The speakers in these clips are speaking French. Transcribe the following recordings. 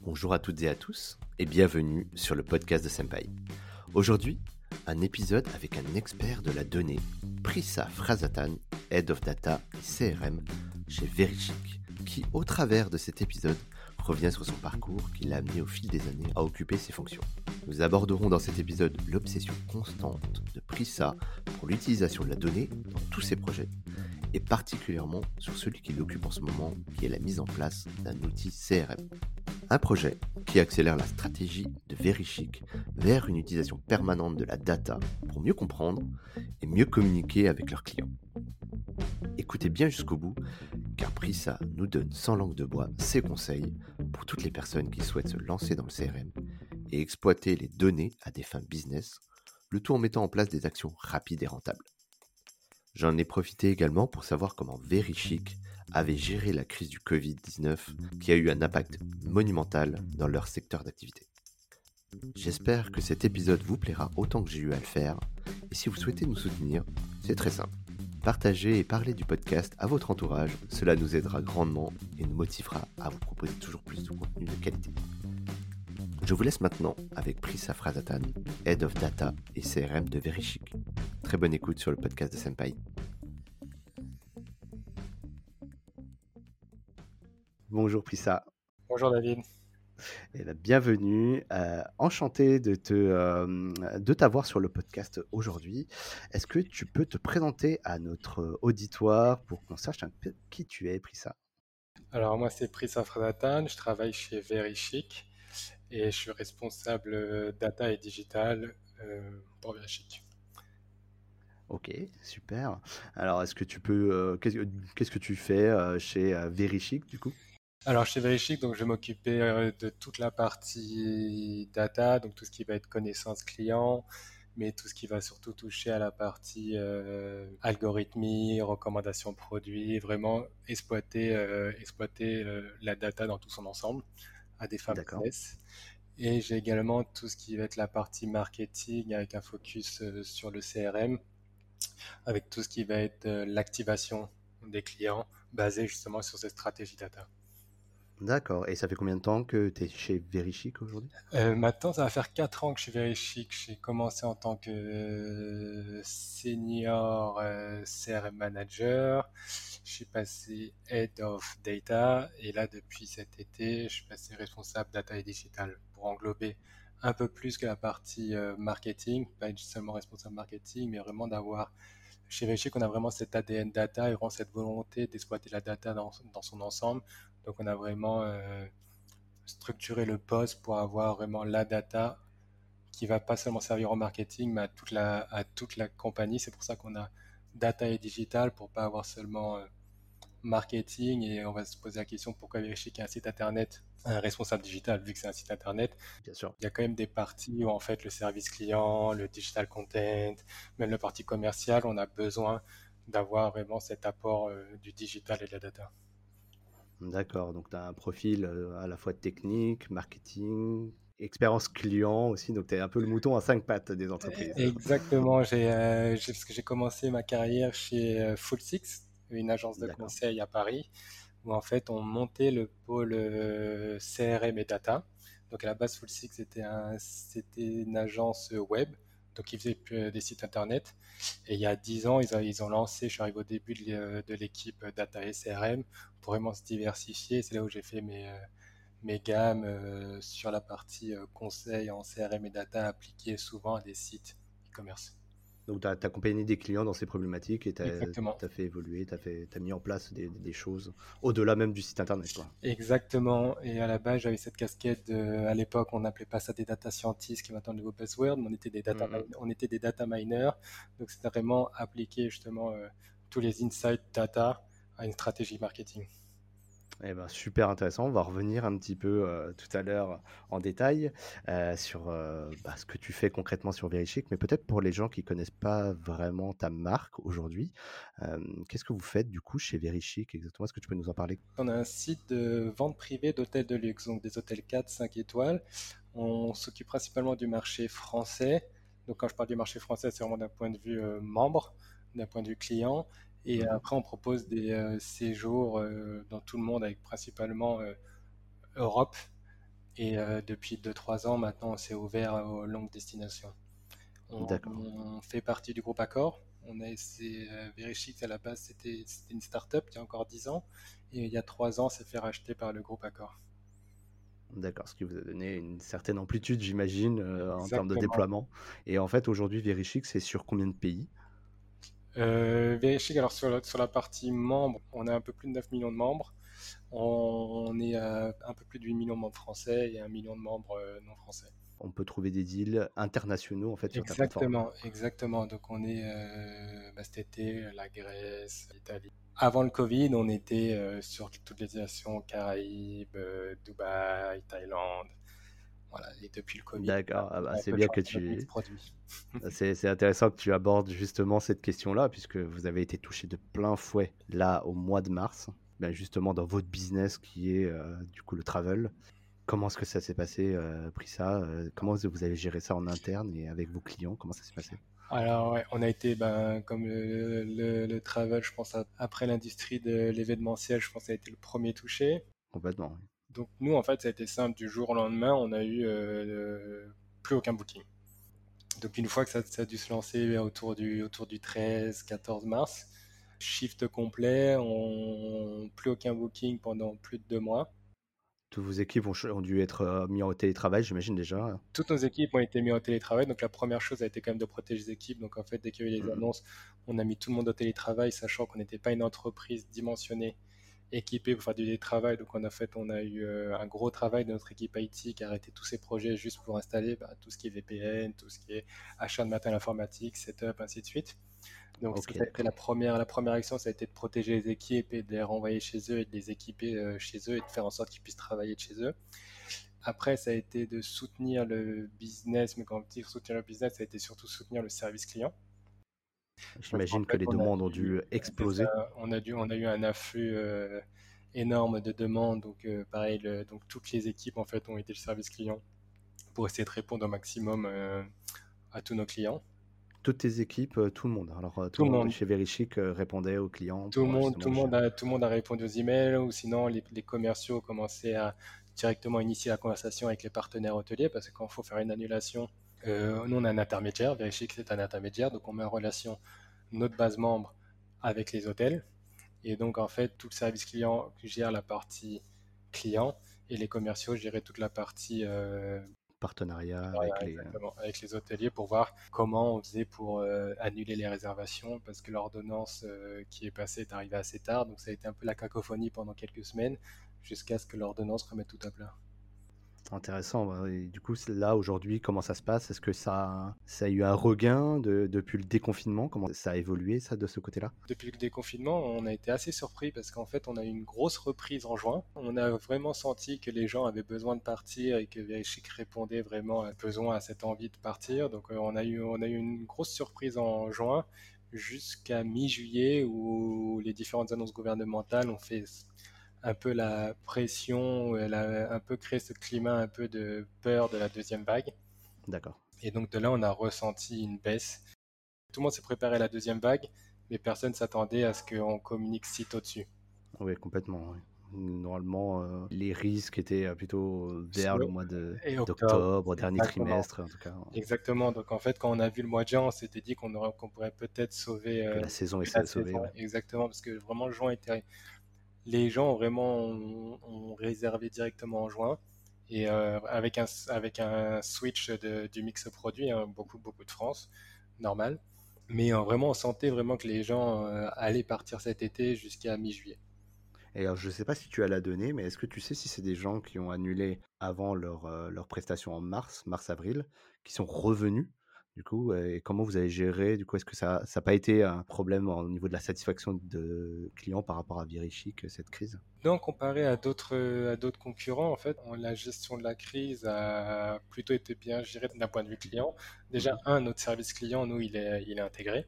Bonjour à toutes et à tous et bienvenue sur le podcast de Senpai. Aujourd'hui, un épisode avec un expert de la donnée, Prissa Frazatan, Head of Data et CRM chez Verichic, qui, au travers de cet épisode, revient sur son parcours qui l'a amené au fil des années à occuper ses fonctions. Nous aborderons dans cet épisode l'obsession constante de Prissa pour l'utilisation de la donnée dans tous ses projets, et particulièrement sur celui qui l'occupe en ce moment, qui est la mise en place d'un outil CRM. Un projet qui accélère la stratégie de Verichic vers une utilisation permanente de la data pour mieux comprendre et mieux communiquer avec leurs clients. Écoutez bien jusqu'au bout, car Prissa nous donne sans langue de bois ses conseils pour toutes les personnes qui souhaitent se lancer dans le CRM et exploiter les données à des fins business, le tout en mettant en place des actions rapides et rentables. J'en ai profité également pour savoir comment Verichic avait géré la crise du Covid-19 qui a eu un impact monumental dans leur secteur d'activité. J'espère que cet épisode vous plaira autant que j'ai eu à le faire, et si vous souhaitez nous soutenir, c'est très simple. Partagez et parlez du podcast à votre entourage, cela nous aidera grandement et nous motivera à vous proposer toujours plus de contenu de qualité. Je vous laisse maintenant avec Prissa Frazatan, Head of Data et CRM de Verichic. Très bonne écoute sur le podcast de Senpai. Bonjour Prissa. Bonjour David. Et la bienvenue. Euh, enchanté de, te, euh, de t'avoir sur le podcast aujourd'hui. Est-ce que tu peux te présenter à notre auditoire pour qu'on sache un peu qui tu es, Prissa? Alors moi c'est Prissa Frazatan, je travaille chez Verichic et je suis responsable euh, data et digital pour Verichic. Ok, super. Alors, est-ce que tu peux. qu'est-ce, que tu fais chez Verichic du coup? Alors chez Verichic, donc je vais m'occuper euh, de toute la partie data, donc tout ce qui va être connaissance client, mais tout ce qui va surtout toucher à la partie euh, algorithmie, recommandation produits, vraiment exploiter, euh, exploiter la data dans tout son ensemble à des fins business. Et j'ai également tout ce qui va être la partie marketing avec un focus sur le CRM, avec tout ce qui va être l'activation des clients basé justement sur cette stratégie data. D'accord. Et ça fait combien de temps que tu es chez Verichic aujourd'hui? Euh, Maintenant, ça va faire 4 ans que je suis Verichic. J'ai commencé en tant que euh, senior euh, CRM manager. Je suis passé head of data. Et là, depuis cet été, je suis passé responsable data et digital pour englober un peu plus que la partie marketing. Pas seulement responsable marketing, mais vraiment d'avoir chez Verichic, on a vraiment cet ADN data et vraiment cette volonté d'exploiter la data dans, son ensemble. Donc on a vraiment euh, structuré le poste pour avoir vraiment la data qui va pas seulement servir au marketing, mais à toute la, à toute la compagnie. C'est pour ça qu'on a data et digital pour pas avoir seulement euh, marketing et on va se poser la question pourquoi vérifier qu'il y a un site internet, un responsable digital vu que c'est un site internet? Bien sûr. Il y a quand même des parties où en fait le service client, le digital content, même la partie commerciale, on a besoin d'avoir vraiment cet apport euh, du digital et de la data. D'accord, donc tu as un profil à la fois technique, marketing, expérience client aussi, donc tu es un peu le mouton à cinq pattes des entreprises. Exactement, j'ai, parce que j'ai commencé ma carrière chez Full Six, une agence de conseil à Paris, où en fait on montait le pôle CRM et data. Donc à la base, Full Six c'était, un, c'était une agence web, donc ils faisaient des sites internet. Et il y a dix ans, ils, ils, ont lancé, je suis arrivé au début de l'équipe data et CRM, pour vraiment se diversifier. C'est là où j'ai fait mes, euh, mes gammes euh, sur la partie euh, conseil en CRM et data appliquées souvent à des sites e-commerce. Donc, tu as, accompagné des clients dans ces problématiques et tu as, fait évoluer, tu as, mis en place des, des choses au-delà même du site internet. Quoi. Exactement. Et à la base, j'avais cette casquette. à l'époque, on n'appelait pas ça des data scientists, qui est maintenant le nouveau buzzword, mais on était des data, mm-hmm. on était des data miners. Donc, c'était vraiment appliquer justement tous les insights data à une stratégie marketing. Eh ben, super intéressant. On va revenir un petit peu euh, tout à l'heure en détail euh, sur euh, bah, ce que tu fais concrètement sur Verichic, mais peut-être pour les gens qui connaissent pas vraiment ta marque aujourd'hui, qu'est-ce que vous faites du coup chez Verichic exactement? Est-ce que tu peux nous en parler? On a un site de vente privée d'hôtels de luxe, donc des hôtels 4, 5 étoiles. On s'occupe principalement du marché français. Donc quand je parle du marché français, c'est vraiment d'un point de vue membre, d'un point de vue client. Et mhm. après, on propose des euh, séjours euh, dans tout le monde, avec principalement euh, Europe Et depuis 2-3 ans, maintenant, on s'est ouvert aux longues destinations. On, on, fait partie du groupe Accor. On a essayé, Verichix à la base, c'était une start-up il y a encore 10 ans. Et il y a 3 ans, c'est fait racheter par le groupe Accor. D'accord, ce qui vous a donné une certaine amplitude, j'imagine, en termes de déploiement. Et en fait, aujourd'hui, Verichix, c'est sur combien de pays? Euh, alors sur la, sur la partie membres, on a un peu plus de 9 millions de membres. On, est à un peu plus de 8 millions de membres français et 1 million de membres euh, non français. On peut trouver des deals internationaux en fait sur Exactement, exactement. Donc on est euh, bah, cet été la Grèce, l'Italie. Avant le Covid, on était euh, sur toutes les destinations Caraïbes, euh, Dubaï, Thaïlande, et depuis le Covid. D'accord, ah bah, c'est bien que tu. c'est intéressant que tu abordes justement cette question-là, puisque vous avez été touché de plein fouet là au mois de mars, ben, justement dans votre business qui est euh, du coup le travel. Comment est-ce que ça s'est passé, euh, pris ça euh, Comment vous avez géré ça en interne et avec vos clients Comment ça s'est passé? Alors ouais, on a été ben, comme le, le, travel, je pense après l'industrie de l'événementiel, je pense que ça a été le premier touché. Complètement. Oui. Donc nous, en fait, ça a été simple. Du jour au lendemain, on a eu euh, plus aucun booking. Donc une fois que ça, a dû se lancer autour du, autour du 13-14 mars, shift complet, on, plus aucun booking pendant plus de deux mois. Toutes vos équipes ont, dû être euh, mis en télétravail, j'imagine déjà. Toutes nos équipes ont été mises en télétravail. Donc la première chose a été quand même de protéger les équipes. Donc en fait, dès qu'il y a eu les mmh. annonces, on a mis tout le monde au télétravail, sachant qu'on n'était pas une entreprise dimensionnée équipé pour faire du télétravail. Donc, on a fait, on a eu euh, un gros travail de notre équipe IT qui a arrêté tous ces projets juste pour installer bah, tout ce qui est VPN, tout ce qui est achat de matériel informatique, setup, ainsi de suite. Donc, la première, la première action, ça a été de protéger les équipes et de les renvoyer chez eux et de les équiper euh, chez eux et de faire en sorte qu'ils puissent travailler de chez eux. Après, ça a été de soutenir le business, mais quand on dit soutenir le business, ça a été surtout soutenir le service client. J'imagine que les demandes ont dû exploser. on, a dû, on a eu un afflux euh, énorme de demandes. Donc, euh, pareil, donc toutes les équipes en fait ont été le service client pour essayer de répondre au maximum euh, à tous nos clients. Toutes tes équipes, tout le monde. Alors, tout, le monde chez Verichic répondait aux clients. Tout le monde, tout monde, a, tout le monde a répondu aux emails ou sinon les, les commerciaux commençaient à directement initier la conversation avec les partenaires hôteliers parce que quand il faut faire une annulation, euh, nous, on a un intermédiaire, vérifier que c'est un intermédiaire, donc on met en relation notre base membre avec les hôtels. Et donc, en fait, tout le service client gère la partie client et les commerciaux gèrent toute la partie euh, partenariat avec, les... hôteliers pour voir comment on faisait pour euh, annuler les réservations parce que l'ordonnance qui est passée est arrivée assez tard. Donc, ça a été un peu la cacophonie pendant quelques semaines jusqu'à ce que l'ordonnance remette tout à plat. Intéressant. Bah, et du coup, là, aujourd'hui, comment ça se passe? Est-ce que ça, ça a eu un regain depuis le déconfinement? Comment ça a évolué, ça, de ce côté-là? Depuis le déconfinement, on a été assez surpris parce qu'en fait, on a eu une grosse reprise en juin. On a vraiment senti que les gens avaient besoin de partir et que Verichic répondait vraiment à besoin, à cette envie de partir. Donc, euh, on a eu, on a eu une grosse surprise en juin jusqu'à mi-juillet où les différentes annonces gouvernementales ont fait un peu la pression, elle a un peu créé ce climat un peu de peur de la deuxième vague. D'accord. Et donc de là, on a ressenti une baisse. Tout le monde s'est préparé à la deuxième vague, mais personne s'attendait à ce qu'on communique si tôt dessus. Oui, complètement. Normalement, euh, les risques étaient plutôt vers le mois d'octobre, dernier trimestre en tout cas. Exactement. Donc en fait, quand on a vu le mois de juin, on s'était dit qu'on pourrait peut-être sauver euh, la saison est sauvée. Exactement, parce que vraiment, juin était les gens ont vraiment ont, réservé directement en juin et euh, avec, un, avec un switch du mix produit, hein, beaucoup, beaucoup de France, normal. Mais euh, vraiment, on sentait vraiment que les gens euh, allaient partir cet été jusqu'à mi-juillet. Et alors, je ne sais pas si tu as la donnée, mais est-ce que tu sais si c'est des gens qui ont annulé avant leur, leur prestation en mars, mars-avril, qui sont revenus du coup, et comment vous avez géré Du coup, est-ce que ça n'a pas été un problème au niveau de la satisfaction de clients par rapport à Verichic, cette crise? Non, comparé à d'autres à d'autres concurrents, en fait, la gestion de la crise a plutôt été bien gérée d'un point de vue client. Déjà, mmh un, notre service client, nous, il est, il est intégré.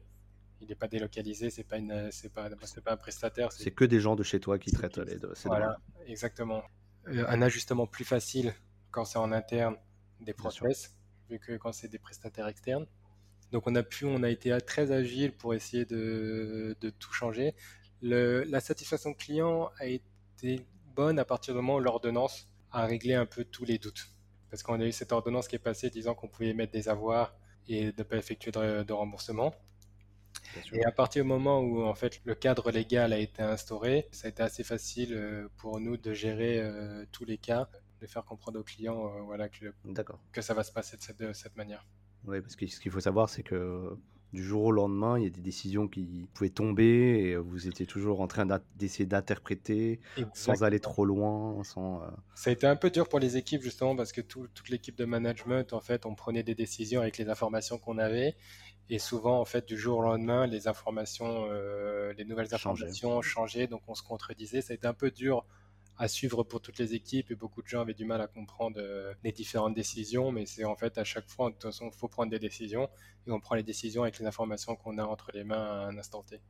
Il n'est pas délocalisé, c'est pas une, c'est pas, c'est pas un prestataire. C'est que des gens de chez toi qui traitent les deux. Voilà, exactement. Euh, un ajustement plus facile quand c'est en interne des process vu que quand c'est des prestataires externes. Donc on a pu, on a été très agile pour essayer de, tout changer. la satisfaction client a été bonne à partir du moment où l'ordonnance à régler un peu tous les doutes. Parce qu'on a eu cette ordonnance qui est passée disant qu'on pouvait mettre des avoirs et ne pas effectuer de, remboursement. Et à partir du moment où en fait le cadre légal a été instauré, ça a été assez facile euh, pour nous de gérer euh, tous les cas, de faire comprendre aux clients euh, voilà, que, que ça va se passer de cette, de cette manière. Oui, parce que ce qu'il faut savoir, c'est que du jour au lendemain, il y a des décisions qui pouvaient tomber et vous étiez toujours en train d'essayer d'interpréter sans aller trop loin. Sans, euh, Ça a été un peu dur pour les équipes justement parce que toute l'équipe de management, en fait, on prenait des décisions avec les informations qu'on avait et souvent, en fait, du jour au lendemain, les informations, euh, les nouvelles informations changeaient, donc on se contredisait. Ça a été un peu dur à suivre pour toutes les équipes et beaucoup de gens avaient du mal à comprendre euh, les différentes décisions. Mais c'est en fait à chaque fois, de toute façon, il faut prendre des décisions et on prend les décisions avec les informations qu'on a entre les mains à un instant T.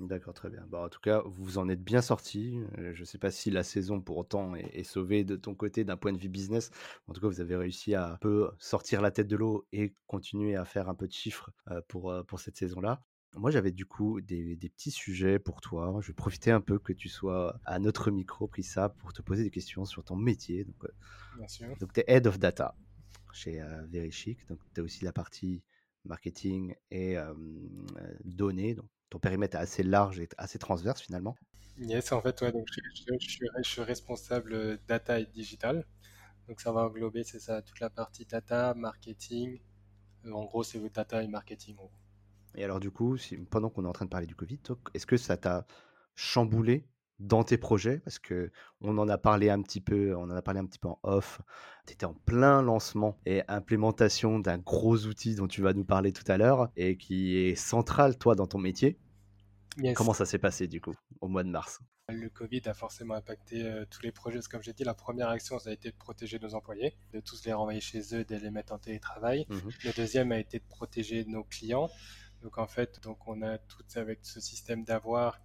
D'accord, très bien. Bon, en tout cas, vous en êtes bien sorti. Euh, je ne sais pas si la saison pour autant est, sauvée de ton côté d'un point de vue business. En tout cas, vous avez réussi à peu sortir la tête de l'eau et continuer à faire un peu de chiffres euh, pour, pour cette saison-là. Moi, j'avais du coup des, petits sujets pour toi. Je vais profiter un peu que tu sois à notre micro, pris ça, pour te poser des questions sur ton métier. Donc, euh, donc tu es Head of Data chez euh, Verichic. Donc, tu as aussi la partie marketing et euh, données. Donc, ton périmètre est assez large et assez transverse finalement. Yes, en fait, ouais, donc je, je, suis responsable data et digital. Donc, ça va englober, c'est ça, toute la partie data, marketing. En gros, c'est data et marketing. En gros. Et alors, du coup, pendant qu'on est en train de parler du Covid, est-ce que ça t'a chamboulé dans tes projets? Parce que on en a parlé un petit peu, on en a parlé un petit peu en off. Tu étais en plein lancement et implémentation d'un gros outil dont tu vas nous parler tout à l'heure et qui est central, toi, dans ton métier. Comment ça s'est passé, du coup, au mois de mars? Le Covid a forcément impacté euh, tous les projets. comme j'ai dit, la première action, ça a été de protéger nos employés, de tous les renvoyer chez eux, de les mettre en télétravail. Mmh le deuxième a été de protéger nos clients. Donc en fait, donc on a tout avec ce système d'avoir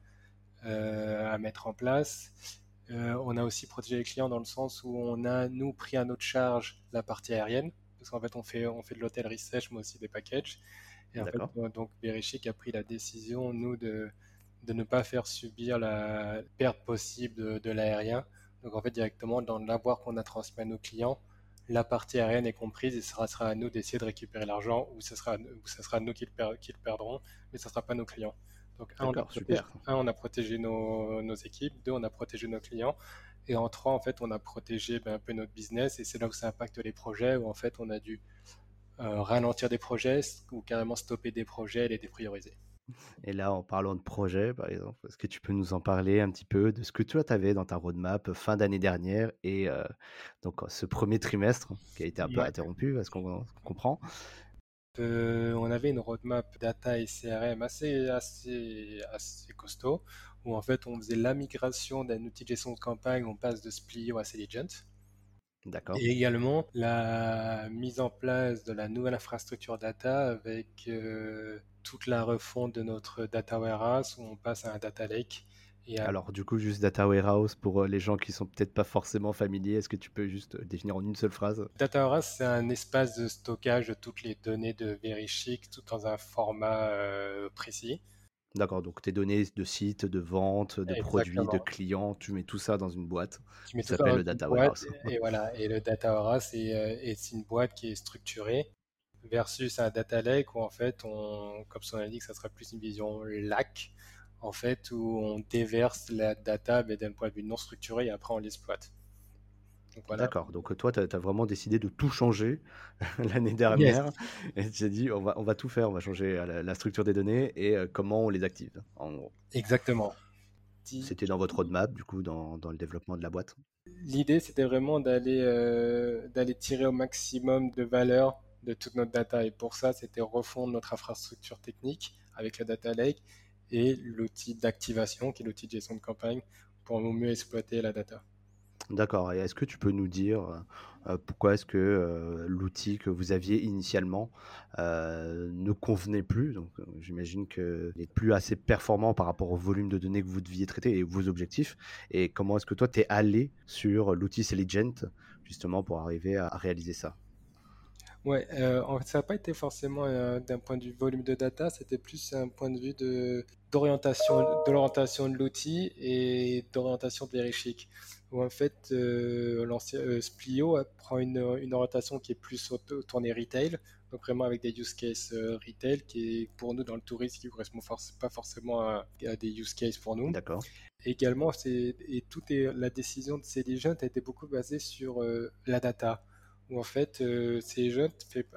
euh, à mettre en place. Euh, on a aussi protégé les clients dans le sens où on a nous pris à notre charge la partie aérienne parce qu'en fait on fait on fait de l'hôtellerie sèche mais aussi des packages. Et en fait, donc Verichic a pris la décision nous de de ne pas faire subir la perte possible de, de l'aérien. Donc en fait directement dans l'avoir qu'on a transmis à nos clients, la partie aérienne est comprise et ce sera, à nous d'essayer de récupérer l'argent ou ce sera, nous qui le, qui le, perdront, mais ce ne sera pas nos clients. Donc, un, on a, protégé, un, on a protégé nos, nos, équipes, deux, on a protégé nos clients, et en trois, en fait, on a protégé ben, un peu notre business, et c'est là où ça impacte les projets, où en fait, on a dû euh, ralentir des projets ou carrément stopper des projets et les déprioriser. Et là, en parlant de projet, par exemple, est-ce que tu peux nous en parler un petit peu de ce que toi, tu avais dans ta roadmap fin d'année dernière et euh, donc ce premier trimestre qui a été un peu interrompu, est-ce qu'on comprend? Euh, On avait une roadmap data et CRM assez, assez, assez costaud où en fait on faisait la migration d'un outil de gestion de campagne, on passe de Splio à Selligent. D'accord. Et également la mise en place de la nouvelle infrastructure data avec euh, toute la refonte de notre data warehouse où on passe à un data lake. Et Alors du coup, juste data warehouse pour euh, les gens qui sont peut-être pas forcément familiers, est-ce que tu peux juste euh, définir en une seule phrase? Data warehouse, c'est un espace de stockage de toutes les données de Verichic, tout dans un format euh, précis. D'accord, donc tes données de site, de vente, de produits, de clients, tu mets tout ça dans une boîte. Tu mets ça s'appelle le data warehouse. Et, voilà, et le data warehouse, c'est une boîte qui est structurée versus un data lake où en fait, on, comme son indique, ça sera plus une vision lac, en fait, où on déverse la data mais d'un point de vue non structuré et après on l'exploite. D'accord, donc toi, tu as, vraiment décidé de tout changer l'année dernière. Et tu as dit, on va, on va tout faire, on va changer la, structure des données et euh, comment on les active, en gros. Exactement. C'était dans votre roadmap, du coup, dans, dans le développement de la boîte? L'idée, c'était vraiment d'aller euh, d'aller tirer au maximum de valeur de toute notre data. Et pour ça, c'était refondre notre infrastructure technique avec le data lake et l'outil d'activation, qui est l'outil de gestion de campagne, pour mieux exploiter la data. D'accord. Et est-ce que tu peux nous dire euh, pourquoi est-ce que euh, l'outil que vous aviez initialement euh, ne convenait plus? Donc, j'imagine qu'il n'est plus assez performant par rapport au volume de données que vous deviez traiter et vos objectifs. Et comment est-ce que toi, tu es allé sur l'outil Selligent justement pour arriver à réaliser ça? Ouais, euh, ça n'a pas été forcément euh, d'un point de vue volume de data, c'était plus un point de vue de d'orientation de l'orientation de l'outil et d'orientation de où en fait l'ancien Splio prend une, une, orientation qui est plus tournée retail, donc vraiment avec des use cases retail qui est pour nous dans le tourisme qui ne correspond pas forcément à, des use cases pour nous. D'accord. Également, et tout est, la décision de Céligent a été beaucoup basée sur la data, où en fait Céligent fait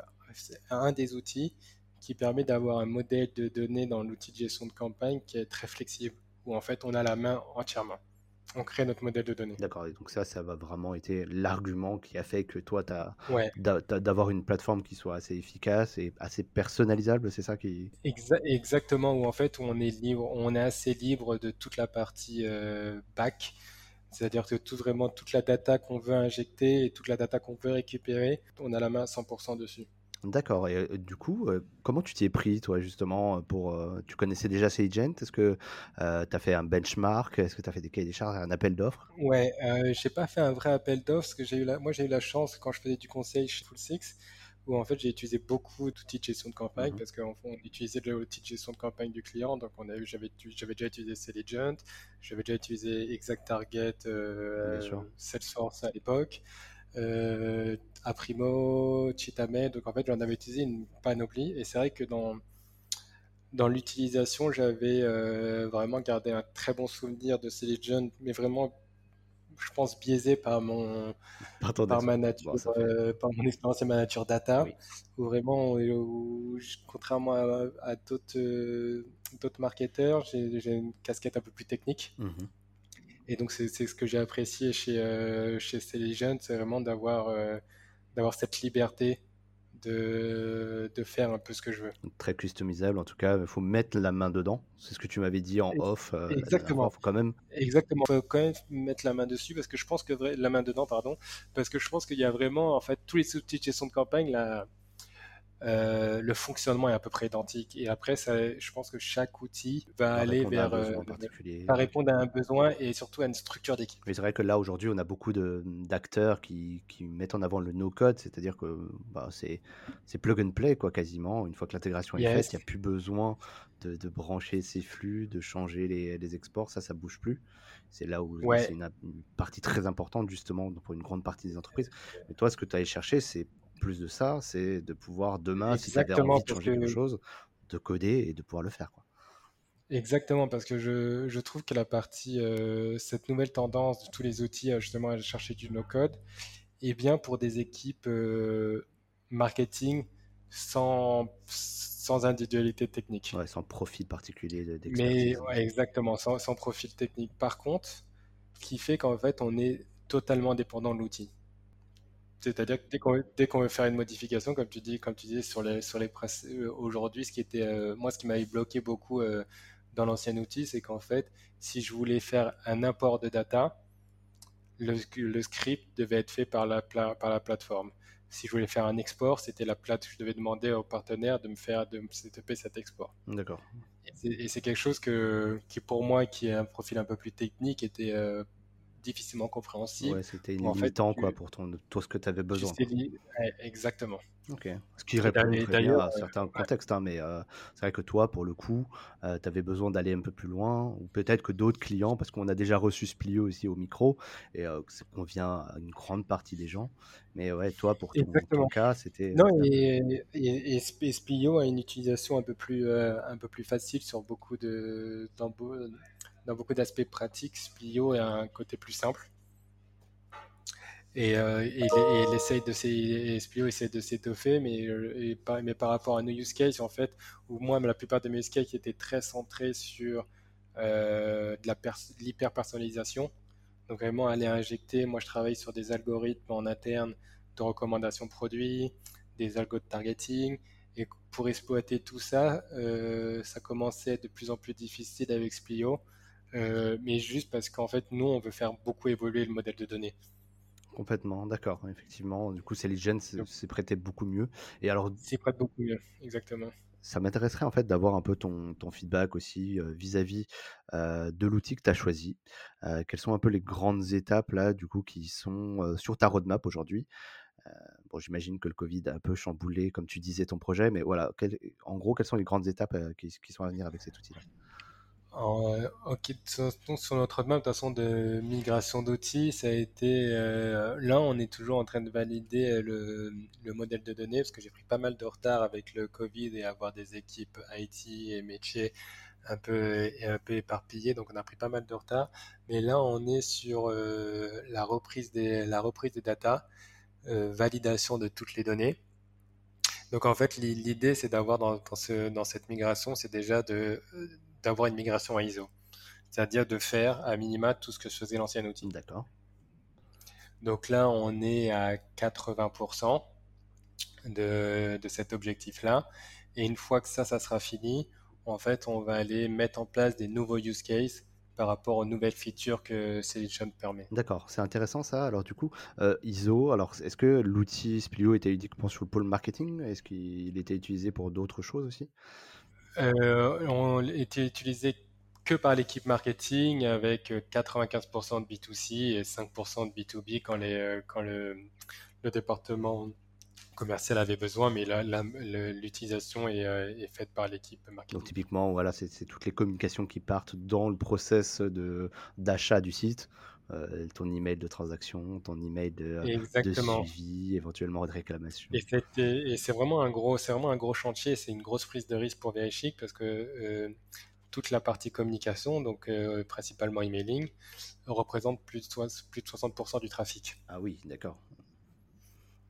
un des outils qui permet d'avoir un modèle de données dans l'outil de gestion de campagne qui est très flexible, où en fait on a la main entièrement. On crée notre modèle de données. D'accord, et donc ça, ça va vraiment été l'argument qui a fait que toi, tu as d'avoir une plateforme qui soit assez efficace et assez personnalisable, c'est ça qui... exactement, où en fait on est libre, on est assez libre de toute la partie euh, back, c'est-à-dire que tout, vraiment toute la data qu'on veut injecter et toute la data qu'on veut récupérer, on a la main à 100% dessus. D'accord. Et du coup, comment tu t'y es pris, toi, justement, pour. tu connaissais déjà Sagent Est-ce que tu as fait un benchmark? Est-ce que tu as fait des cahiers des charges, un appel d'offres? Ouais, euh, j'ai pas fait un vrai appel d'offres parce que j'ai eu la... moi, j'ai eu la chance quand je faisais du conseil chez Full Six où en fait j'ai utilisé beaucoup d'outils de gestion de campagne mmh parce qu'en on utilisait l'outil de gestion de campagne du client. Donc on a eu, j'avais, j'avais déjà utilisé Selligent, j'avais déjà utilisé Exact Target, Salesforce à l'époque euh, Aprimo, Chitame. Donc en fait, j'en avais utilisé une panoplie. Et c'est vrai que dans, dans l'utilisation, j'avais euh, vraiment gardé un très bon souvenir de ces Legends, mais vraiment, je pense, biaisé par mon, par, ma nature, euh, par mon expérience et ma nature data, où vraiment, où, contrairement à, d'autres, euh, d'autres marketeurs, j'ai, une casquette un peu plus technique. Mmh et donc, c'est ce que j'ai apprécié chez, euh, chez c'est vraiment d'avoir euh, d'avoir cette liberté de, de, faire un peu ce que je veux. Très customisable, en tout cas, il faut mettre la main dedans. C'est ce que tu m'avais dit en off. Euh, Exactement. Faut quand même. Exactement. Il faut quand même mettre la main dessus parce que je pense que la main dedans, pardon, parce que je pense qu'il y a vraiment, en fait, tous les gestion de campagne, là, euh, le fonctionnement est à peu près identique. Et après, ça, je pense que chaque outil va, aller vers, euh, va répondre à un besoin et surtout à une structure d'équipe. Mais c'est vrai que là, aujourd'hui, on a beaucoup d'acteurs qui, qui, mettent en avant le no-code, c'est-à-dire que bah, c'est plug and play, quoi, quasiment. Une fois que l'intégration est faite, il n'y a plus besoin de, de, brancher ses flux, de changer les, les exports. Ça, ça bouge plus. C'est là où c'est une, une, partie très importante, justement, pour une grande partie des entreprises. Mais toi, ce que tu as chercher, c'est plus de ça, c'est de pouvoir demain, si tu avais envie de changer quelque chose, de coder et de pouvoir le faire. Quoi. Exactement, parce que je, je trouve que la partie, euh, cette nouvelle tendance de tous les outils justement à chercher du no-code, est bien pour des équipes euh, marketing sans, sans individualité technique. Ouais, sans profil particulier Mais ouais, exactement, sans, sans profil technique. Par contre, ce qui fait qu'en fait, on est totalement dépendant de l'outil. C'est-à-dire que dès qu'on veut faire une modification, comme tu dis, comme tu dis sur les sur les euh, aujourd'hui, ce qui était euh, moi ce qui m'avait bloqué beaucoup euh, dans l'ancien outil, c'est qu'en fait, si je voulais faire un import de data, le, script devait être fait par la par la plateforme. Si je voulais faire un export, c'était la plate je devais demander au partenaire de me faire de me setuper cet export. D'accord. Et c'est quelque chose que qui pour moi qui est un profil un peu plus technique était difficilement compréhensible. Ouais, c'était limitant quoi, pour ton, tout ce que tu avais besoin. exactement. Ok. Ce qui répond très bien à certains contextes, hein, mais euh, c'est vrai que toi, pour le coup, euh, tu avais besoin d'aller un peu plus loin, ou peut-être que d'autres clients, parce qu'on a déjà reçu Splio aussi au micro, et euh, ça convient à une grande partie des gens. Mais ouais, toi, pour ton, cas, c'était. Non, et, et, Splio a une utilisation un peu plus, un peu plus facile sur beaucoup de, dans, beaucoup d'aspects pratiques, Splio est un côté plus simple. Et, euh, il, essaye de Splio essaie de s'étoffer, mais, euh, par, mais par rapport à nos use cases, en fait, où moi, la plupart de mes use cases étaient très centrés sur euh, de l'hyper personnalisation. Donc vraiment aller injecter, moi je travaille sur des algorithmes en interne de recommandation produits, des algos de targeting, et pour exploiter tout ça, euh, ça commençait de plus en plus difficile avec Splio. Euh, mais juste parce qu'en fait, nous, on veut faire beaucoup évoluer le modèle de données. Complètement, d'accord, effectivement. Du coup, c'est c'est prêté beaucoup mieux. Et alors, c'est prêté beaucoup mieux, exactement. Ça m'intéresserait en fait d'avoir un peu ton, ton feedback aussi euh, vis-à-vis euh, de l'outil que tu as choisi. quelles sont un peu les grandes étapes là, du coup, qui sont sur ta roadmap aujourd'hui? Bon, j'imagine que le Covid a un peu chamboulé, comme tu disais, ton projet, mais voilà, en gros, quelles sont les grandes étapes qui, qui, sont à venir avec cet outil-là En, ok, sur notre roadmap, de toute façon, de migration d'outils, ça a été. euh, là, on est toujours en train de valider le, le modèle de données parce que j'ai pris pas mal de retard avec le Covid et avoir des équipes IT et métiers un peu, éparpillées. Donc, on a pris pas mal de retard. Mais là, on est sur euh, la reprise des, la reprise des data, euh, validation de toutes les données. Donc, en fait, l'i- l'idée, c'est d'avoir dans cette migration, c'est déjà de, d'avoir une migration à ISO. C'est-à-dire de faire à minima tout ce que faisait l'ancien outil. D'accord. Donc là, on est à 80% de, de cet objectif-là. Et une fois que ça, ça sera fini, en fait, on va aller mettre en place des nouveaux use cases par rapport aux nouvelles features que Solution permet. D'accord, c'est intéressant ça. Alors du coup, euh, ISO, alors est-ce que l'outil Splio était uniquement sur le pôle marketing? Est-ce qu'il était utilisé pour d'autres choses aussi? Euh, on était utilisé que par l'équipe marketing avec euh, 95% de B2C et 5% de B2B quand, les, euh, quand le, département commercial avait besoin, mais l'utilisation est, euh, est faite par l'équipe Donc marketing. typiquement, voilà, c'est toutes les communications qui partent dans le process d'achat du site, euh, ton email de transaction, ton email de, de Exactement. suivi, éventuellement de réclamation. Et c'est vraiment un gros, c'est vraiment un gros chantier, c'est une grosse prise de risque pour Verichic parce que euh, toute la partie communication, donc euh, principalement emailing, représente plus de, plus de 60% du trafic. Ah oui, d'accord.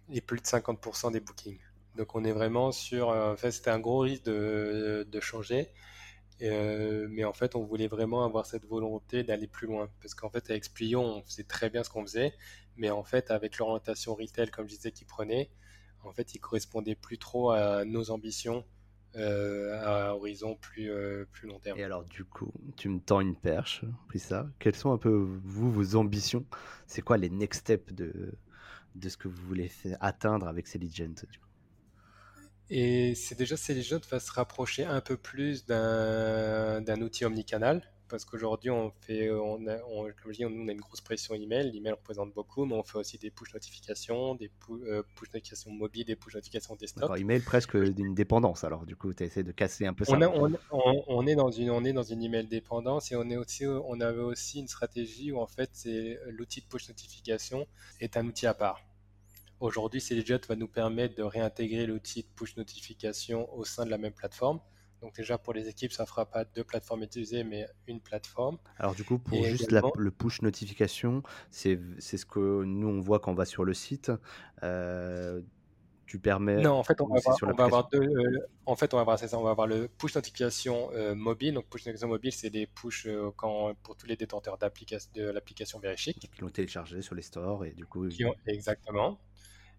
et plus de 50% des bookings. Donc on est vraiment sur, euh, en fait c'était un gros risque de, de changer, euh, mais en fait on voulait vraiment avoir cette volonté d'aller plus loin, parce qu'en fait avec Splio on faisait très bien ce qu'on faisait, mais en fait avec l'orientation retail comme je disais qu'il prenait, en fait il correspondait plus trop à nos ambitions euh, à horizon plus, euh, plus long terme. Et alors du coup, tu me tends une perche, pris ça. Quelles sont un peu vous vos ambitions? C'est quoi les next steps de de ce que vous voulez atteindre avec Celigent? du coup? Et c'est déjà, c'est les jeunes va se rapprocher un peu plus d'un outil omnicanal, parce qu'aujourd'hui, on fait, on a, on- comme je dis, on, on a une grosse pression email. L'email représente beaucoup, mais on fait aussi des push notifications, des pu- euh, push notifications mobiles, des push notifications desktop. Email presque d'une dépendance. Alors du coup, tu essaies de casser un peu ça. On, a- on, est dans une, on est dans une email dépendance et on est aussi, on avait aussi une stratégie où en fait, c'est l'outil de push notification est un outil à part. Aujourd'hui, Celijet va nous permettre de réintégrer l'outil de push notification au sein de la même plateforme. Donc déjà pour les équipes, ça ne fera pas deux plateformes utilisées, mais une plateforme. Alors du coup, pour Et juste la- le push notification, c'est ce que nous on voit quand on va sur le site. Euh, tu permets non, en fait, on va avoir, sur on va avoir deux. euh, en fait, on va avoir, ça, on va avoir le push notification euh, mobile. Donc push notification mobile, c'est des push quand, pour tous les détenteurs de l'application Verichic. Qui l'ont téléchargé sur les stores et du coup, Qui ont, exactement.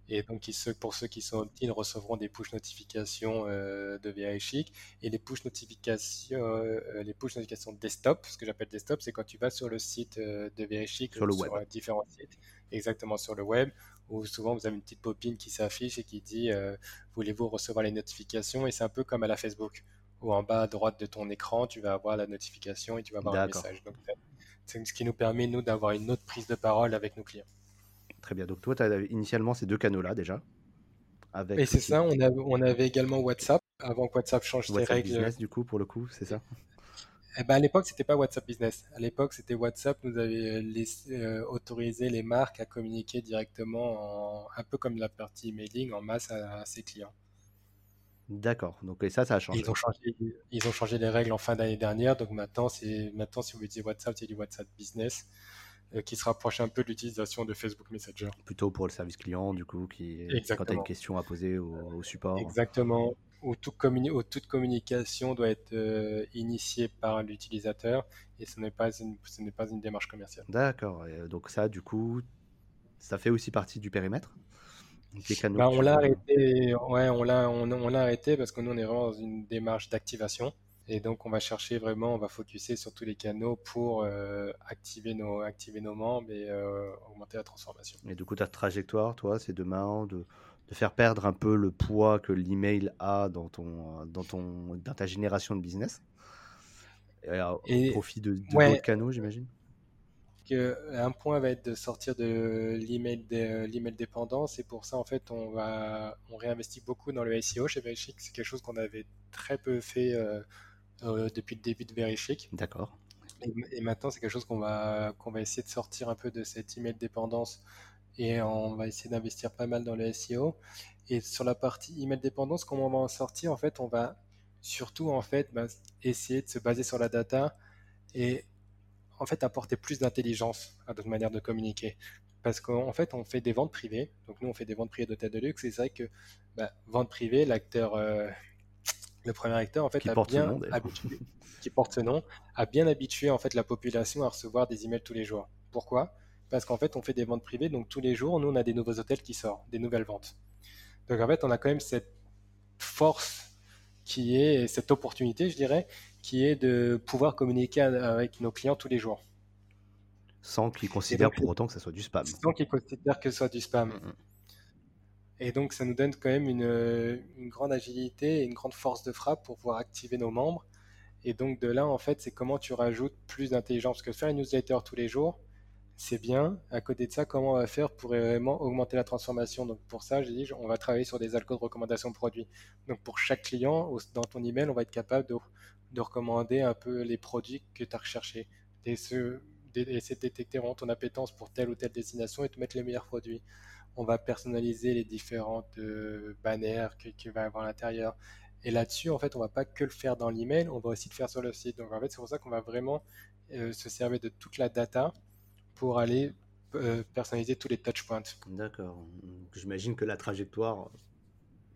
Et donc, pour ceux qui sont opt-in, recevront des push notifications euh, de Verichic. Et les push notifications, euh, les push notifications desktop, ce que j'appelle desktop, c'est quand tu vas sur le site euh, de Verichic sur le sur web. différents sites, exactement sur le web, où souvent vous avez une petite popine qui s'affiche et qui dit voulez-vous recevoir les notifications? Et c'est un peu comme à la Facebook, où en bas à droite de ton écran, tu vas avoir la notification et tu vas avoir un message. Donc, c'est ce qui nous permet, nous, d'avoir une autre prise de parole avec nos clients. Très bien. Donc toi, tu as initialement ces deux canaux-là déjà, Et avec c'est l'outil ça, on avait, on avait également WhatsApp, avant que WhatsApp change ses WhatsApp règles. Business, du coup, pour le coup, c'est ça? Eh ben, à l'époque, c'était pas WhatsApp Business. À l'époque, c'était WhatsApp nous avait laissé, euh, autorisé les marques à communiquer directement, en- un peu comme la partie emailing, en masse à, à ses clients. D'accord. Donc et ça, ça a Et changé. ils ont changé, ils ont changé les règles en fin d'année dernière. Donc maintenant, c'est, maintenant, si vous utilisez WhatsApp, c'est du WhatsApp Business, euh, qui se rapproche un peu de l'utilisation de Facebook Messenger. Plutôt pour le service client, du coup, qui quand tu as une question à poser au, au support. Exactement. Où, tout communi- où toute communication doit être euh, initiée par l'utilisateur et ce n'est pas une, ce pas une démarche commerciale. D'accord. Euh, donc ça, du coup, ça fait aussi partie du périmètre Bah, on l'a arrêté, ouais, on l'a, on, on l'a arrêté parce que nous on est vraiment dans une démarche d'activation et donc on va chercher vraiment, on va focuser sur tous les canaux pour euh, activer nos, activer nos membres et euh, augmenter la transformation. Et du coup, ta trajectoire, toi, c'est demain de, de faire perdre un peu le poids que l'email a dans ton, dans ton, dans ta génération de business, et, euh, au profit de, de ouais, d'autres canaux, j'imagine? que un point va être de sortir de l'email de l'email dépendance et pour ça en fait on va on réinvestit beaucoup dans le SEO chez Verichic c'est quelque chose qu'on avait très peu fait euh, depuis le début de Verichic. D'accord. Et, maintenant, c'est quelque chose qu'on va, qu'on va essayer de sortir un peu de cette email dépendance et on va essayer d'investir pas mal dans le SEO. Et sur la partie email dépendance, comment on va en sortir En fait, on va surtout en fait bah, essayer de se baser sur la data et en fait apporter plus d'intelligence à notre manière de communiquer. Parce qu'en fait, on fait des ventes privées. Donc nous, on fait des ventes privées d'hôtels de luxe. Et c'est vrai que bah, vente privée, l'acteur, euh, le premier acteur, en fait, qui a porte bien ce nom, habitué, qui porte ce nom, a bien habitué en fait la population à recevoir des emails tous les jours. Pourquoi? Parce qu'en fait, on fait des ventes privées. Donc tous les jours, nous, on a des nouveaux hôtels qui sortent, des nouvelles ventes. Donc en fait, on a quand même cette force qui est cette opportunité, je dirais, qui est de pouvoir communiquer avec nos clients tous les jours. Sans qu'ils considèrent pour autant que ça soit du spam. Sans qu'ils considèrent que ce soit du spam. Mm, mm. Et donc, ça nous donne quand même une, une, grande agilité et une grande force de frappe pour pouvoir activer nos membres. Et donc, de là, en fait, c'est comment tu rajoutes plus d'intelligence. Parce que faire une newsletter tous les jours, c'est bien. À côté de ça, comment on va faire pour vraiment augmenter la transformation? Donc pour ça, j'ai dit, on va travailler sur des algos de recommandation de produits. Donc pour chaque client, dans ton email, on va être capable de, de recommander un peu les produits que tu as recherchés. Et ce, essayer de détecter ton appétence pour telle ou telle destination et te mettre les meilleurs produits. On va personnaliser les différentes euh, bannières que tu vas avoir à l'intérieur. Et là-dessus, en fait, on va pas que le faire dans l'email, on va aussi le faire sur le site. Donc en fait, c'est pour ça qu'on va vraiment euh, se servir de toute la data pour aller euh, personnaliser tous les touchpoints. D'accord. J'imagine que la trajectoire,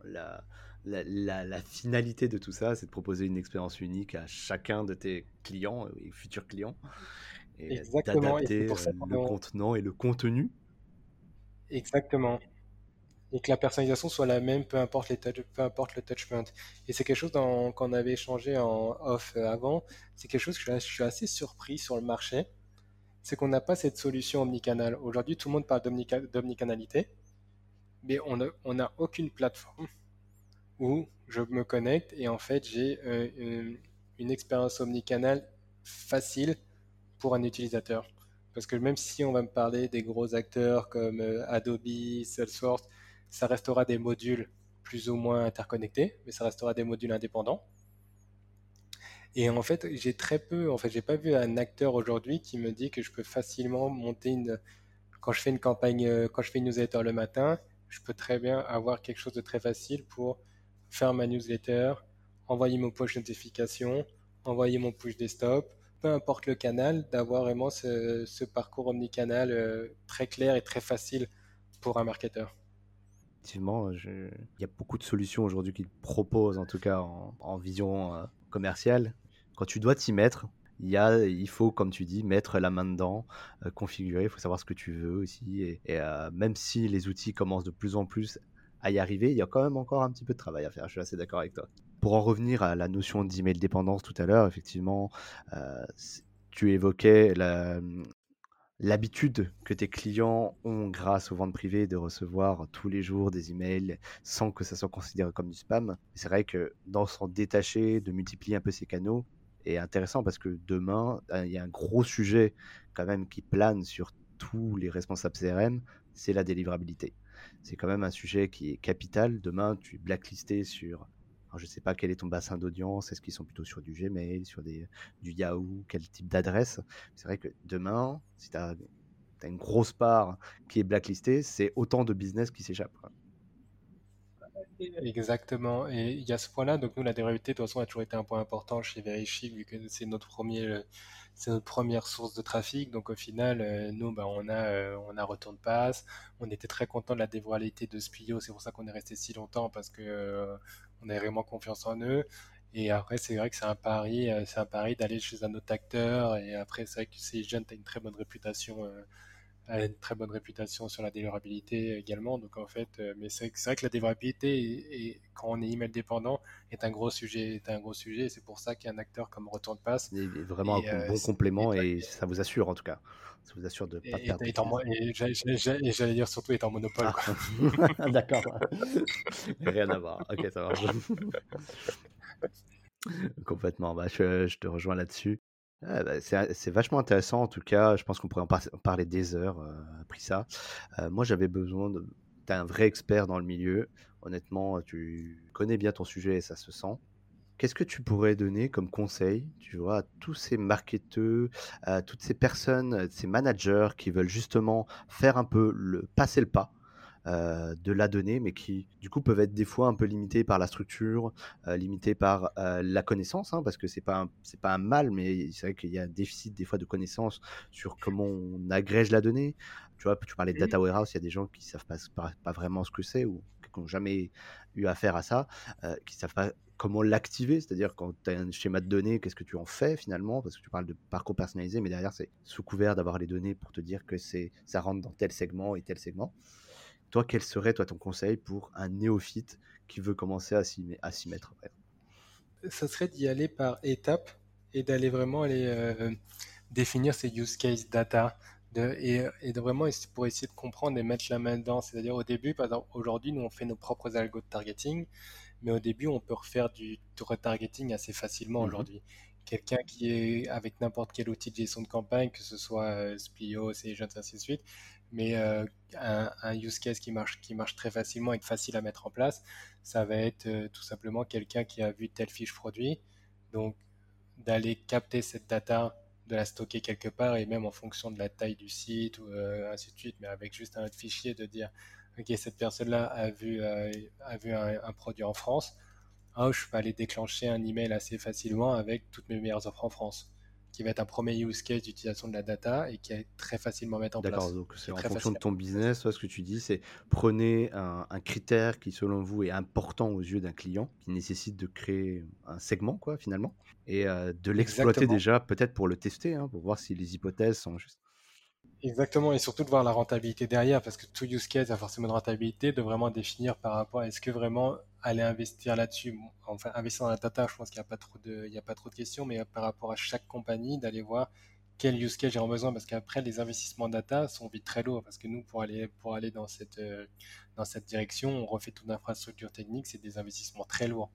la, la, finalité de tout ça, c'est de proposer une expérience unique à chacun de tes clients et futurs clients. Et d'adapter euh, le contenant et le contenu. Exactement. Et que la personnalisation soit la même, peu importe, les peu importe le touchpoint. Et c'est quelque chose qu'on avait échangé en off euh, avant. C'est quelque chose que je suis assez surpris sur le marché c'est qu'on n'a pas cette solution omnicanal. Aujourd'hui, tout le monde parle d'omnicanalité, mais on n'a aucune plateforme où je me connecte et en fait j'ai euh, une, expérience omnicanal facile pour un utilisateur. Parce que même si on va me parler des gros acteurs comme euh, Adobe, Salesforce, ça restera des modules plus ou moins interconnectés, mais ça restera des modules indépendants. Et en fait, j'ai très peu, en fait, j'ai pas vu un acteur aujourd'hui qui me dit que je peux facilement monter une, quand je fais une campagne, euh, quand je fais une newsletter le matin, je peux très bien avoir quelque chose de très facile pour faire ma newsletter, envoyer mon push notification, envoyer mon push desktop, peu importe le canal, d'avoir vraiment ce, parcours omnicanal euh, très clair et très facile pour un marketeur. Effectivement, il y a beaucoup de solutions aujourd'hui qui proposent, en tout cas en, vision euh, commerciale, quand tu dois t'y mettre, il, faut, comme tu dis, mettre la main dedans, euh, configurer, il faut savoir ce que tu veux aussi. Et, euh, même si les outils commencent de plus en plus à y arriver, il y a quand même encore un petit peu de travail à faire. Je suis assez d'accord avec toi. Pour en revenir à la notion d'email dépendance tout à l'heure, effectivement, euh, tu évoquais l'habitude que tes clients ont grâce aux ventes privées de recevoir tous les jours des emails sans que ça soit considéré comme du spam. C'est vrai que dans s'en détacher, de multiplier un peu ces canaux, est intéressant parce que demain, euh, il y a un gros sujet quand même qui plane sur tous les responsables CRM, c'est la délivrabilité. C'est quand même un sujet qui est capital. Demain, tu es blacklisté sur, je ne sais pas quel est ton bassin d'audience, est-ce qu'ils sont plutôt sur du Gmail, sur des, du Yahoo, quel type d'adresse? C'est vrai que demain, si tu as, une grosse part qui est blacklistée, c'est autant de business qui s'échappe. Exactement. Et il y a ce point-là. Donc, nous, la dérivabilité, de toute façon, a toujours été un point important chez Verichic, vu que c'est notre premier, c'est notre première source de trafic. Donc, au final, euh, nous, bah, on a, euh, on a retour de passe. On était très content de la dévoilité de Spio. C'est pour ça qu'on est resté si longtemps parce que euh, on avait vraiment confiance en eux. Et après, c'est vrai que c'est un pari, c'est un pari d'aller chez un autre acteur. Et après, c'est vrai que ces jeunes ont une très bonne réputation a une très bonne réputation sur la délivrabilité également. Donc en fait, euh, mais c'est vrai que la délivrabilité, et quand on est email dépendant, est un gros sujet. Est un gros sujet. C'est pour ça qu'un acteur comme Retour de passe est vraiment un euh, bon complément et, ça vous assure en tout cas. Ça vous assure de pas perdre. Et, j'allais dire surtout est en monopole. Ah. D'accord. Rien à voir. Ok, ça marche. Complètement. Bah, je te rejoins là-dessus. Ah, bah, c'est vachement intéressant en tout cas. Je pense qu'on pourrait en parler des heures euh, après ça. Euh, moi, j'avais besoin de. un vrai expert dans le milieu. Honnêtement, tu connais bien ton sujet et ça se sent. qu'est-ce que tu pourrais donner comme conseil, tu vois, à tous ces marketeurs, à toutes ces personnes, ces managers qui veulent justement faire un peu le passer le pas euh, de la donnée, mais qui du coup peuvent être des fois un peu limités par la structure, euh, limités par euh, la connaissance, hein, parce que c'est pas c'est pas un mal, mais c'est vrai qu'il y a un déficit des fois de connaissances sur comment on agrège la donnée. Tu vois, tu parlais de data warehouse, il y a des gens qui savent pas, pas, vraiment ce que c'est ou qui n'ont jamais eu affaire à ça, qui savent pas comment l'activer, c'est-à-dire quand tu as un schéma de données, qu'est-ce que tu en fais finalement? Parce que tu parles de parcours personnalisé, mais derrière, c'est sous couvert d'avoir les données pour te dire que c'est ça rentre dans tel segment et tel segment. Toi, quel serait toi ton conseil pour un néophyte qui veut commencer à s'y, mettre Ça serait d'y aller par étapes et d'aller vraiment aller euh, définir ces use case data de, et, de vraiment pour essayer de comprendre et mettre la main dedans. C'est-à-dire au début, par exemple, aujourd'hui, nous on fait nos propres algos de targeting, mais au début, on peut refaire du, retargeting assez facilement mmh aujourd'hui. Quelqu'un qui est avec n'importe quel outil de gestion de campagne, que ce soit euh, Splio, Agents, ainsi de suite, mais euh, un, use case qui marche, qui marche très facilement et facile à mettre en place, ça va être euh, tout simplement quelqu'un qui a vu telle fiche produit, donc d'aller capter cette data, de la stocker quelque part et même en fonction de la taille du site ou ainsi de suite, mais avec juste un autre fichier de dire ok cette personne-là a vu, a vu un produit en France, oh, je peux aller déclencher un email assez facilement avec toutes mes meilleures offres en France, qui va être un premier use case d'utilisation de la data et qui est très facilement à mettre en place. D'accord, donc c'est en fonction de ton business, ce que tu dis, c'est prenez un, critère qui, selon vous, est important aux yeux d'un client, qui nécessite de créer un segment, quoi, finalement, et euh, de l'exploiter déjà, peut-être pour le tester, hein, pour voir si les hypothèses sont justes. Exactement, et surtout de voir la rentabilité derrière, parce que tout use case a forcément une rentabilité, de vraiment définir par rapport à est-ce que vraiment aller investir là-dessus, enfin investir dans la data, je pense qu'il n'y a pas trop de, a pas trop de questions, mais par rapport à chaque compagnie, d'aller voir quel use case j'ai en besoin, parce qu'après les investissements data sont vite très lourds, parce que nous pour aller pour aller dans cette euh, dans cette direction, on refait toute l'infrastructure technique, c'est des investissements très lourds.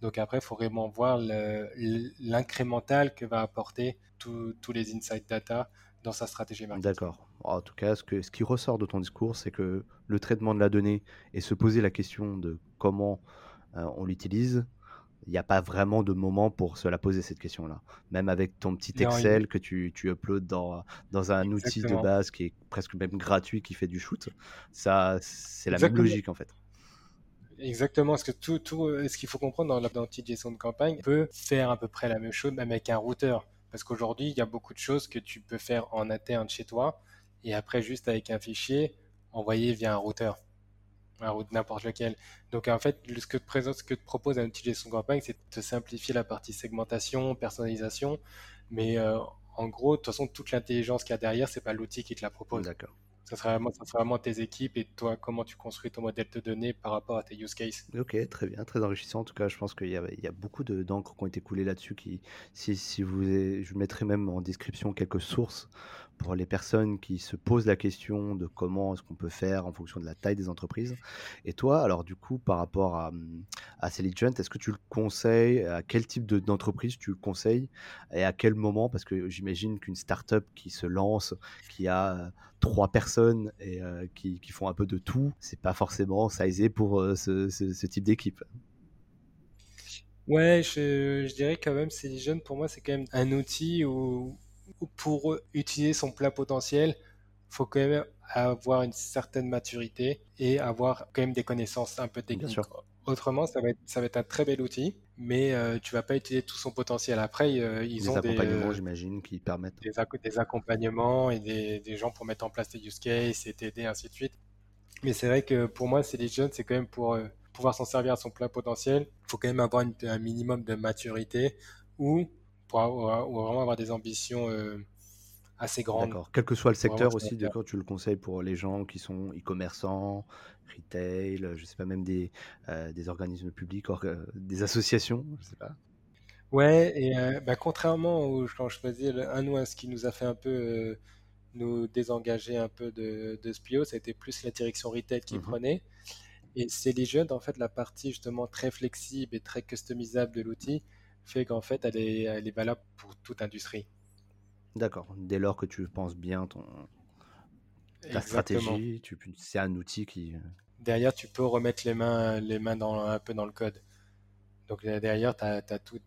Donc après, il faut vraiment voir l'incrémental que va apporter tous les insights data dans sa stratégie marketing. D'accord. En tout cas, ce, que, ce qui ressort de ton discours, c'est que le traitement de la donnée et se poser la question de comment euh, on l'utilise, il n'y a pas vraiment de moment pour se la poser cette question-là. Même avec ton petit Excel que tu, tu uploads dans, dans un outil de base qui est presque même gratuit, qui fait du shoot, ça, c'est la même logique en fait. Exactement, parce que tout, tout ce qu'il faut comprendre dans gestion de campagne peut faire à peu près la même chose, même avec un routeur. Parce qu'aujourd'hui, il y a beaucoup de choses que tu peux faire en interne chez toi et après, juste avec un fichier, envoyer via un routeur, un routeur n'importe lequel. Donc, en fait, ce que te, présente, ce que te propose de gestion de campagne, c'est de simplifier la partie segmentation, personnalisation. Mais euh, en gros, de toute façon, toute l'intelligence qu'il y a derrière, c'est pas l'outil qui te la propose. D'accord. Ça sera, vraiment, ça sera vraiment tes équipes et toi, comment tu construis ton modèle de données par rapport à tes use cases. Ok, très bien, très enrichissant. En tout cas, je pense qu'il y, y, a beaucoup d'encre qui ont été coulées là-dessus. Qui, si, si vous, je mettrai même en description quelques sources pour les personnes qui se posent la question de comment est-ce qu'on peut faire en fonction de la taille des entreprises. Et toi, alors du coup, par rapport à, à est-ce que tu le conseilles? À quel type d'entreprise tu le conseilles? Et à quel moment? Parce que j'imagine qu'une startup qui se lance, qui a euh, trois personnes et euh, qui, qui, font un peu de tout, c'est pas forcément sizé pour euh, ce, ce, type d'équipe. Ouais, je, je, dirais quand même, jeunes, pour moi, c'est quand même un outil où, pour utiliser son plein potentiel, faut quand même avoir une certaine maturité et avoir quand même des connaissances un peu techniques. Autrement, ça va, être, ça va être un très bel outil, mais euh, tu vas pas utiliser tout son potentiel. Après, euh, ils des ont des accompagnements, j'imagine, qui permettent des, des accompagnements et des, des, gens pour mettre en place des use cases et t'aider, ainsi de suite. Mais c'est vrai que pour moi, c'est les jeunes, c'est quand même pour euh, pouvoir s'en servir à son plein potentiel. Il faut quand même avoir un minimum de maturité ou pour vraiment avoir des ambitions euh, assez grandes. D'accord. Quel que soit le secteur aussi, d'accord, tu le conseilles pour les gens qui sont e-commerçants, retail, je sais pas, même des, euh, des organismes publics, des associations, je sais pas. Ouais, et euh, bah, contrairement au, quand je faisais un ou un, ce qui nous a fait un peu nous désengager un peu de, de Splio, c'était plus la direction retail qui mmh prenait. Et c'est les jeunes, en fait, la partie justement très flexible et très customisable de l'outil fait qu'en fait, elle est, elle est valable pour toute industrie. D'accord. Dès lors que tu penses bien ton ta stratégie, c'est un outil qui. Euh, Derrière, tu peux remettre les mains, les mains dans, un peu dans le code. Donc derrière, tu as, tout,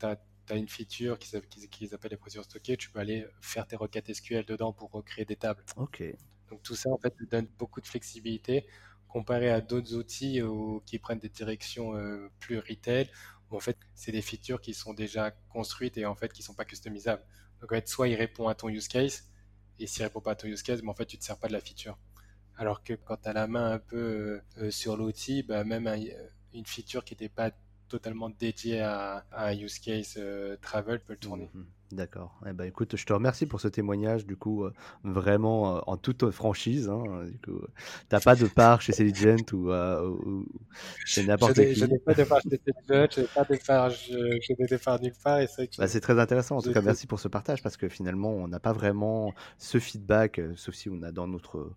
une feature qui, qui, appelle les procédures stockées. Tu peux aller faire tes requêtes SQL dedans pour recréer des tables. Ok. Donc tout ça, en fait, te donne beaucoup de flexibilité comparé à d'autres outils qui prennent des directions euh, plus retail. En fait, c'est des features qui sont déjà construites et en fait qui sont pas customisables. Donc en fait, soit il répond à ton use case, et s'il répond pas à ton use case, mais en fait, tu te sers pas de la feature. Alors que quand tu as la main un peu euh, sur l'outil, bah, même une feature qui n'était pas totalement dédiée à, un use case travel peut le tourner. Mhm. D'accord. Eh ben, écoute, je te remercie pour ce témoignage, du coup, euh, vraiment euh, en toute franchise. Hein, du coup, t'as pas de part chez Celigent ou, euh, ou, chez n'importe qui. Je n'ai pas de part chez Celigent, je n'ai pas de part, je, n'ai de part nulle part. Bah, c'est très intéressant. En tout cas, merci pour ce partage parce que finalement, on n'a pas vraiment ce feedback, sauf si on a dans notre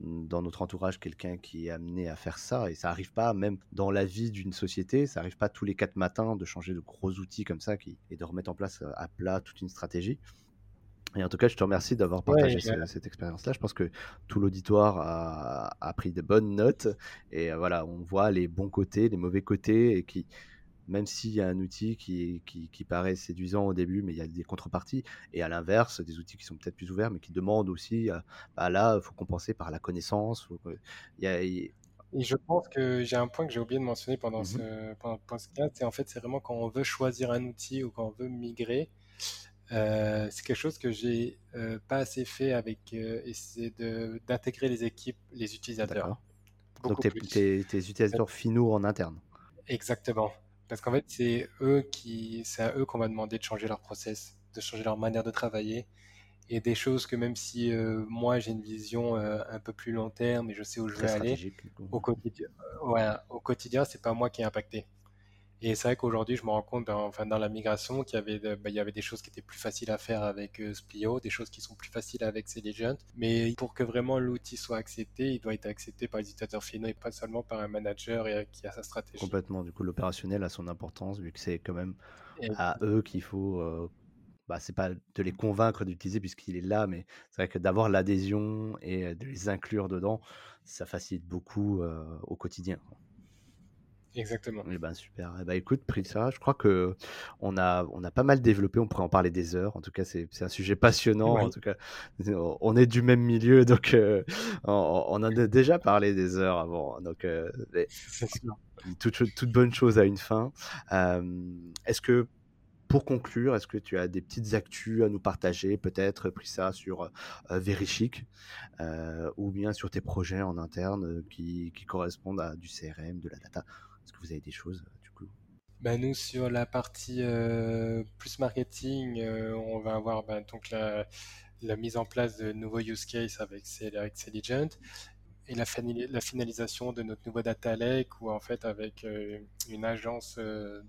dans notre entourage quelqu'un qui est amené à faire ça et ça arrive pas même dans la vie d'une société ça arrive pas tous les quatre matins de changer de gros outils comme ça qui, et de remettre en place euh, à plat toute une stratégie et en tout cas, je te remercie d'avoir partagé cette expérience-là. Je pense que tout l'auditoire a, a, pris de bonnes notes. Et euh, voilà, on voit les bons côtés, les mauvais côtés, et qui, même s'il y a un outil qui, qui, paraît séduisant au début, mais il y a des contreparties, et à l'inverse, des outils qui sont peut-être plus ouverts, mais qui demandent aussi, euh, bah là, il faut compenser par la connaissance. Et je pense que j'ai un point que j'ai oublié de mentionner pendant, mmh ce, pendant podcast, c'est en fait, c'est vraiment quand on veut choisir un outil ou quand on veut migrer, euh, c'est quelque chose que j'ai euh, pas assez fait avec essayer d'intégrer les équipes, les utilisateurs. Donc tes, tes, utilisateurs finaux en interne. Exactement. Parce qu'en fait, c'est eux qui, c'est à eux qu'on va demander de changer leur process, de changer leur manière de travailler. Et des choses que même si euh, moi j'ai une vision euh, un peu plus long terme et je sais où je vais aller, au quotidien, ouais, au quotidien, c'est pas moi qui est impacté. Et c'est vrai qu'aujourd'hui, je me rends compte, dans, enfin, dans la migration, qu'il y avait, il y avait des choses qui étaient plus faciles à faire avec euh, Splio, des choses qui sont plus faciles avec Celigent. Mais pour que vraiment l'outil soit accepté, il doit être accepté par les utilisateurs finaux et pas seulement par un manager et, qui a sa stratégie. Complètement. Du coup, l'opérationnel a son importance, vu que c'est quand même à eux qu'il faut. Euh, bah, c'est pas de les convaincre d'utiliser puisqu'il est là, mais c'est vrai que d'avoir l'adhésion et de les inclure dedans, ça facilite beaucoup euh, au quotidien. Exactement. Eh ben super. Eh ben écoute, Prissa, je crois que on a, on a pas mal développé. On pourrait en parler des heures. En tout cas, c'est un sujet passionnant. En tout cas, on est du même milieu, donc euh, on, on, en a déjà parlé des heures avant. Donc, euh, toute, toute, bonne chose a une fin. Euh, est-ce que pour conclure, est-ce que tu as des petites actus à nous partager, peut-être Prissa sur Verichic, ou bien sur tes projets en interne qui, qui correspondent à du CRM, de la data? Est-ce que vous avez des choses euh, du coup? Bah, nous sur la partie euh, plus marketing, euh, on va avoir bah, donc la, mise en place de nouveaux use cases avec, Celigent et la, la, finalisation de notre nouveau data lake où en fait avec une agence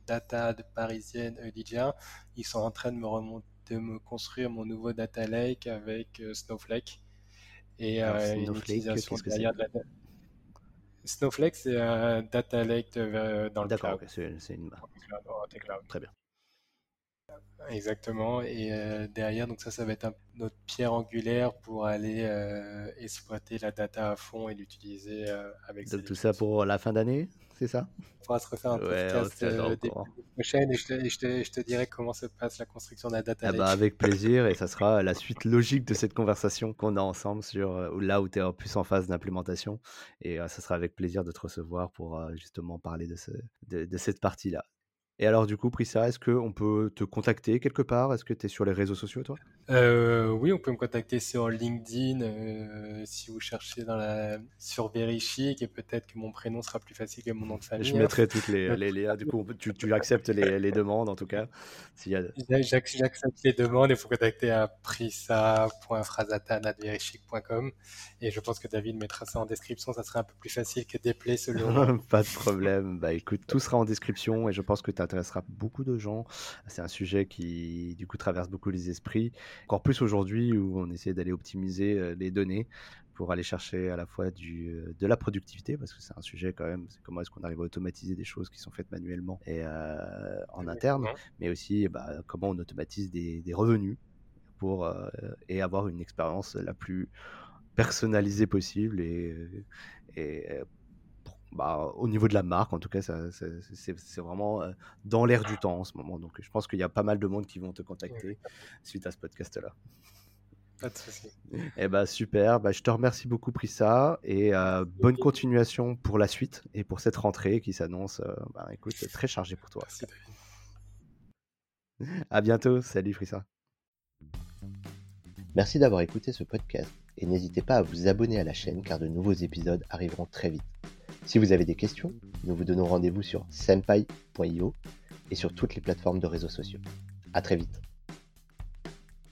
data parisienne Lydia, ils sont en train de me remonter, de me construire mon nouveau data lake avec Snowflake et une utilisation derrière de la Snowflake, c'est un data lake euh, dans le cloud. D'accord, c'est une... Très bien. Exactement. Et euh, derrière, donc ça, ça va être notre pierre angulaire pour aller euh, exploiter la data à fond et l'utiliser avec. Donc tout ça pour la fin d'année? C'est ça? On pourra se refaire un podcast euh, prochaine et, je te, je, te, dirai comment se passe la construction de la data ah bah, Avec plaisir et ça sera la suite logique de cette conversation qu'on a ensemble sur euh, là où tu es en plus en phase d'implémentation. Et euh, ça sera avec plaisir de te recevoir pour justement parler de, ce, de cette partie-là. Et alors, du coup, Prissa, est-ce qu'on peut te contacter quelque part? Est-ce que tu es sur les réseaux sociaux, toi? Euh, Oui, on peut me contacter sur LinkedIn euh, si vous cherchez dans la... sur Verichic et peut-être que mon prénom sera plus facile que mon nom de famille. Je mettrai toutes les, les. Du coup, tu, tu acceptes les, les, demandes, en tout cas J'accepte les demandes et il faut contacter à prissa.frasatan.verichic.com et je pense que David mettra ça en description. Ça serait un peu plus facile que d'épeler selon. Pas de problème. Bah écoute, tout sera en description et je pense que tu as intéressera beaucoup de gens. C'est un sujet qui, du coup, traverse beaucoup les esprits. Encore plus aujourd'hui où on essaie d'aller optimiser euh, les données pour aller chercher à la fois du, euh, de la productivité, parce que c'est un sujet quand même, c'est comment est-ce qu'on arrive à automatiser des choses qui sont faites manuellement et euh, en interne, mais aussi bah, comment on automatise des, revenus pour et avoir une expérience la plus personnalisée possible et, et bah, au niveau de la marque, en tout cas, c'est vraiment dans l'air du temps en ce moment. Donc, je pense qu'il y a pas mal de monde qui vont te contacter suite à ce podcast-là. Pas de souci. Eh bah, super. Bah, je te remercie beaucoup, Prissa, et bonne continuation pour la suite et pour cette rentrée qui s'annonce, bah, écoute, très chargée pour toi. Merci, À bientôt. Salut, Frissa. Merci d'avoir écouté ce podcast et n'hésitez pas à vous abonner à la chaîne car de nouveaux épisodes arriveront très vite. Si vous avez des questions, nous vous donnons rendez-vous sur senpai.io et sur toutes les plateformes de réseaux sociaux. A très vite